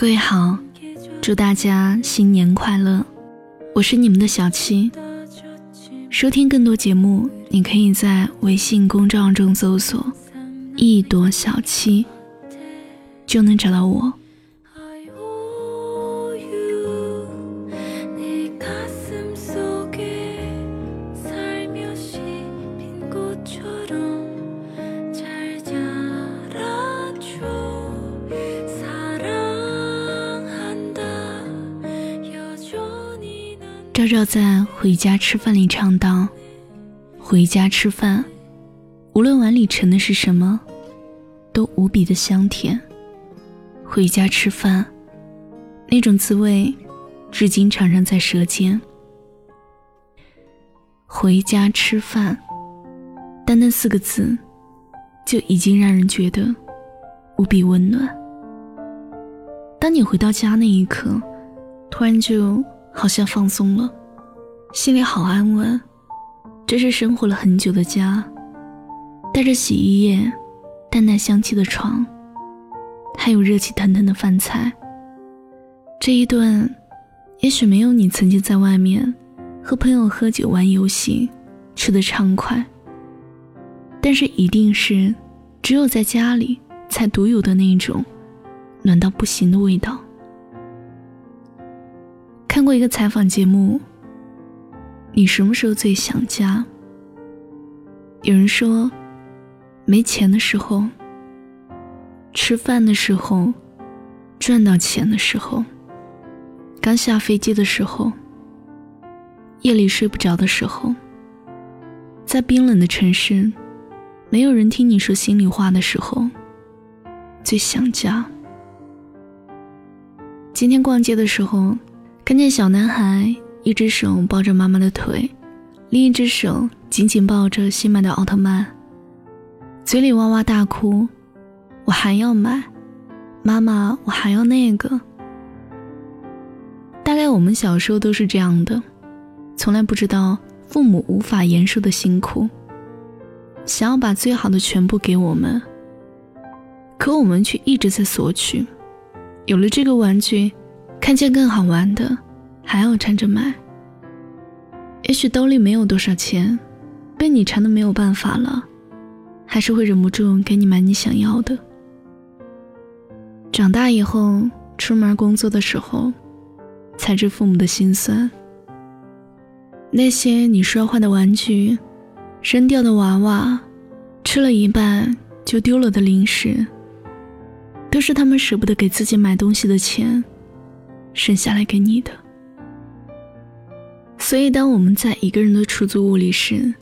各位好祝大家新年快乐！我是你们的小七。收听更多节目，你可以在微信公众号中搜索“一朵小七”，就能找到我。赵赵在《回家吃饭》里唱道：“回家吃饭，无论碗里盛的是什么，都无比的香甜。回家吃饭，那种滋味，至今常常在舌尖。回家吃饭，单单四个字，就已经让人觉得无比温暖。当你回到家那一刻，突然就……”好像放松了，心里好安稳。这是生活了很久的家，带着洗衣液、淡淡香气的床，还有热气腾腾的饭菜。这一顿，也许没有你曾经在外面和朋友喝酒、玩游戏吃的畅快，但是一定是只有在家里才独有的那种暖到不行的味道。看过一个采访节目，你什么时候最想家？有人说，没钱的时候，吃饭的时候，赚到钱的时候，刚下飞机的时候，夜里睡不着的时候，在冰冷的城市，没有人听你说心里话的时候，最想家。今天逛街的时候。看见小男孩一只手抱着妈妈的腿，另一只手紧紧抱着新买的奥特曼，嘴里哇哇大哭：“我还要买，妈妈，我还要那个。”大概我们小时候都是这样的，从来不知道父母无法言说的辛苦，想要把最好的全部给我们，可我们却一直在索取。有了这个玩具。看见更好玩的，还要缠着买。也许兜里没有多少钱，被你缠的没有办法了，还是会忍不住给你买你想要的。长大以后，出门工作的时候，才知父母的心酸。那些你摔坏的玩具，扔掉的娃娃，吃了一半就丢了的零食，都是他们舍不得给自己买东西的钱。剩下来给你的。所以，当我们在一个人的出租屋里时，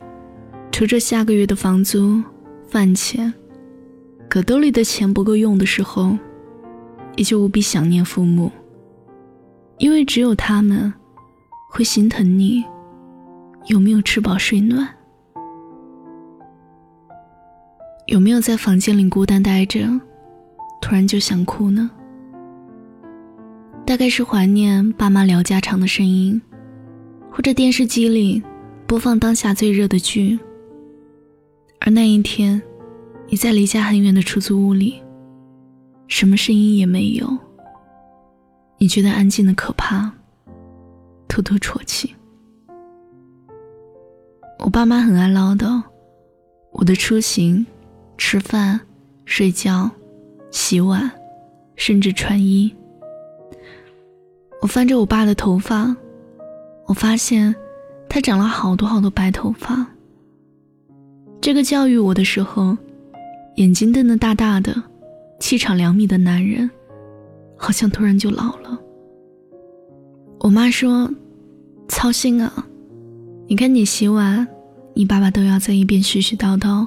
除着下个月的房租、饭钱，可兜里的钱不够用的时候，也就无比想念父母，因为只有他们会心疼你有没有吃饱睡暖，有没有在房间里孤单待着，突然就想哭呢？大概是怀念爸妈聊家常的声音，或者电视机里播放当下最热的剧。而那一天，你在离家很远的出租屋里，什么声音也没有，你觉得安静的可怕，偷偷啜泣。我爸妈很爱唠叨，我的出行、吃饭、睡觉、洗碗，甚至穿衣。我翻着我爸的头发，我发现他长了好多好多白头发。这个教育我的时候，眼睛瞪得大大的、气场两米的男人，好像突然就老了。我妈说：“操心啊，你看你洗碗，你爸爸都要在一边絮絮叨叨，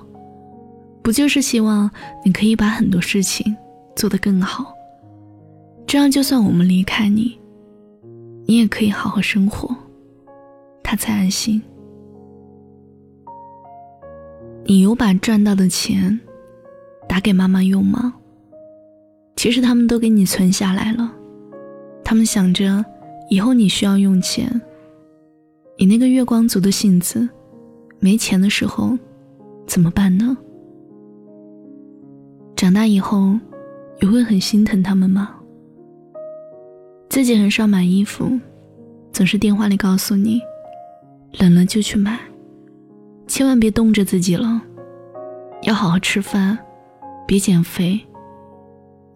不就是希望你可以把很多事情做得更好，这样就算我们离开你。”你也可以好好生活，他才安心。你有把赚到的钱打给妈妈用吗？其实他们都给你存下来了，他们想着以后你需要用钱。你那个月光族的性子，没钱的时候怎么办呢？长大以后，你会很心疼他们吗？自己很少买衣服，总是电话里告诉你，冷了就去买，千万别冻着自己了，要好好吃饭，别减肥。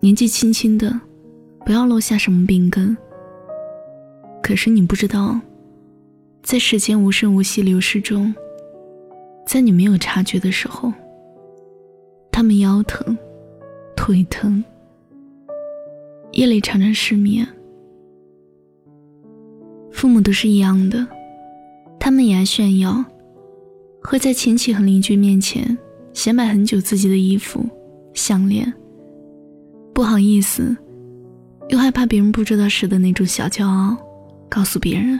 年纪轻轻的，不要落下什么病根。可是你不知道，在时间无声无息流逝中，在你没有察觉的时候，他们腰疼、腿疼，夜里常常失眠。父母都是一样的，他们也爱炫耀，会在亲戚和邻居面前显摆很久自己的衣服、项链。不好意思，又害怕别人不知道时的那种小骄傲，告诉别人：“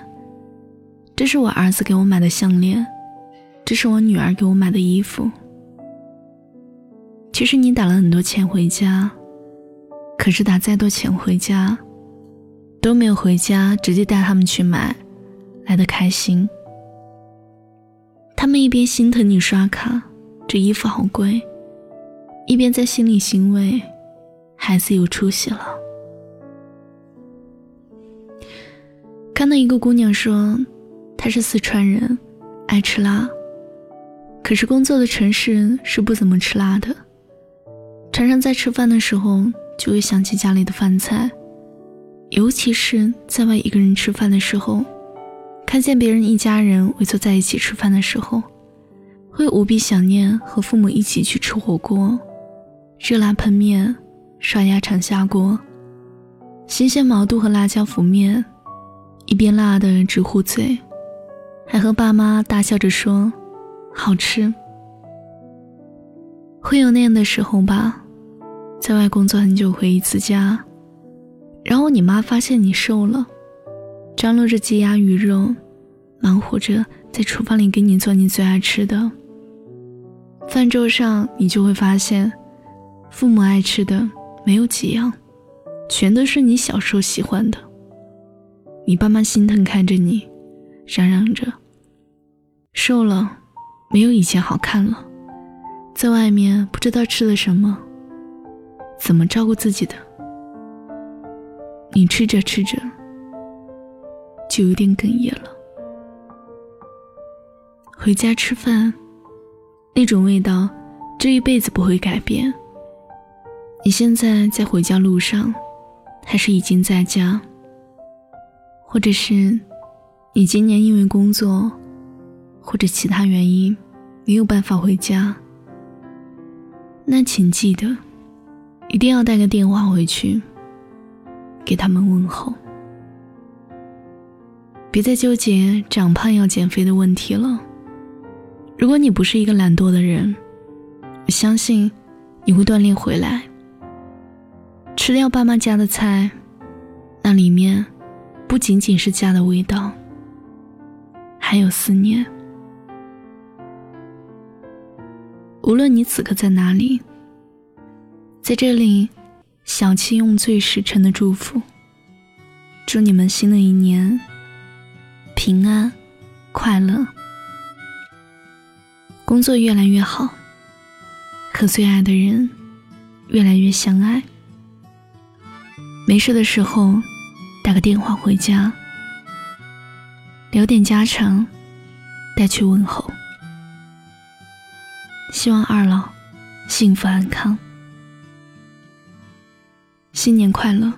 这是我儿子给我买的项链，这是我女儿给我买的衣服。”其实你打了很多钱回家，可是打再多钱回家，都没有回家直接带他们去买来的开心。他们一边心疼你刷卡，这衣服好贵，一边在心里欣慰。孩子有出息了。看到一个姑娘说，她是四川人，爱吃辣，可是工作的城市是不怎么吃辣的，常常在吃饭的时候就会想起家里的饭菜，尤其是在外一个人吃饭的时候，看见别人一家人围坐在一起吃饭的时候，会无比想念和父母一起去吃火锅，热辣喷面。刷牙常下锅，新鲜毛肚和辣椒浮面，一边辣的直呼嘴，还和爸妈大笑着说：“好吃。”会有那样的时候吧，在外工作很久回一次家，然后你妈发现你瘦了，张罗着鸡鸭鱼肉，忙活着在厨房里给你做你最爱吃的。饭桌上你就会发现，父母爱吃的。没有几样，全都是你小时候喜欢的。你爸妈心疼看着你，嚷嚷着：“瘦了，没有以前好看了，在外面不知道吃了什么，怎么照顾自己的？”你吃着吃着，就有点哽咽了。回家吃饭，那种味道，这一辈子不会改变。你现在在回家路上，还是已经在家？或者是你今年因为工作或者其他原因没有办法回家？那请记得，一定要带个电话回去，给他们问候。别再纠结长胖要减肥的问题了。如果你不是一个懒惰的人，我相信你会锻炼回来。吃掉爸妈家的菜，那里面不仅仅是家的味道，还有思念。无论你此刻在哪里，在这里，小七用最实诚的祝福，祝你们新的一年平安、快乐，工作越来越好，和最爱的人越来越相爱。没事的时候，打个电话回家，聊点家常，带去问候。希望二老幸福安康，新年快乐！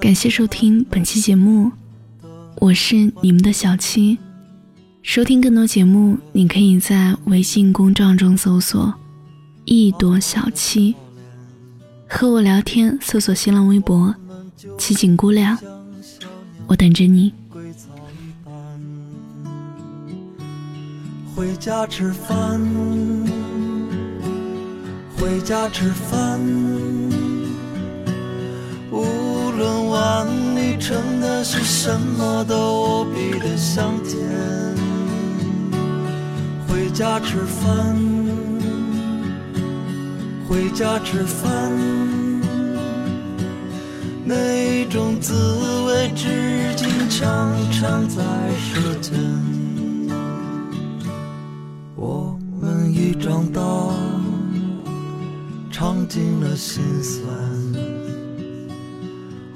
感谢收听本期节目，我是你们的小七。收听更多节目，你可以在微信公众中搜索“一朵小七”，和我聊天，搜索新浪微博“七锦姑娘”，我等着你。回家吃饭，回家吃饭，无论碗里盛的是什么，都无比的香甜。回家吃饭，回家吃饭，那种滋味至今常常在舌尖。已。长大，尝尽了心酸。